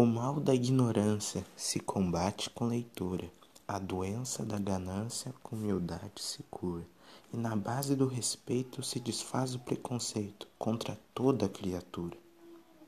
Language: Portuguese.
O mal da ignorância se combate com leitura, a doença da ganância com humildade se cura, e na base do respeito se desfaz o preconceito contra toda criatura.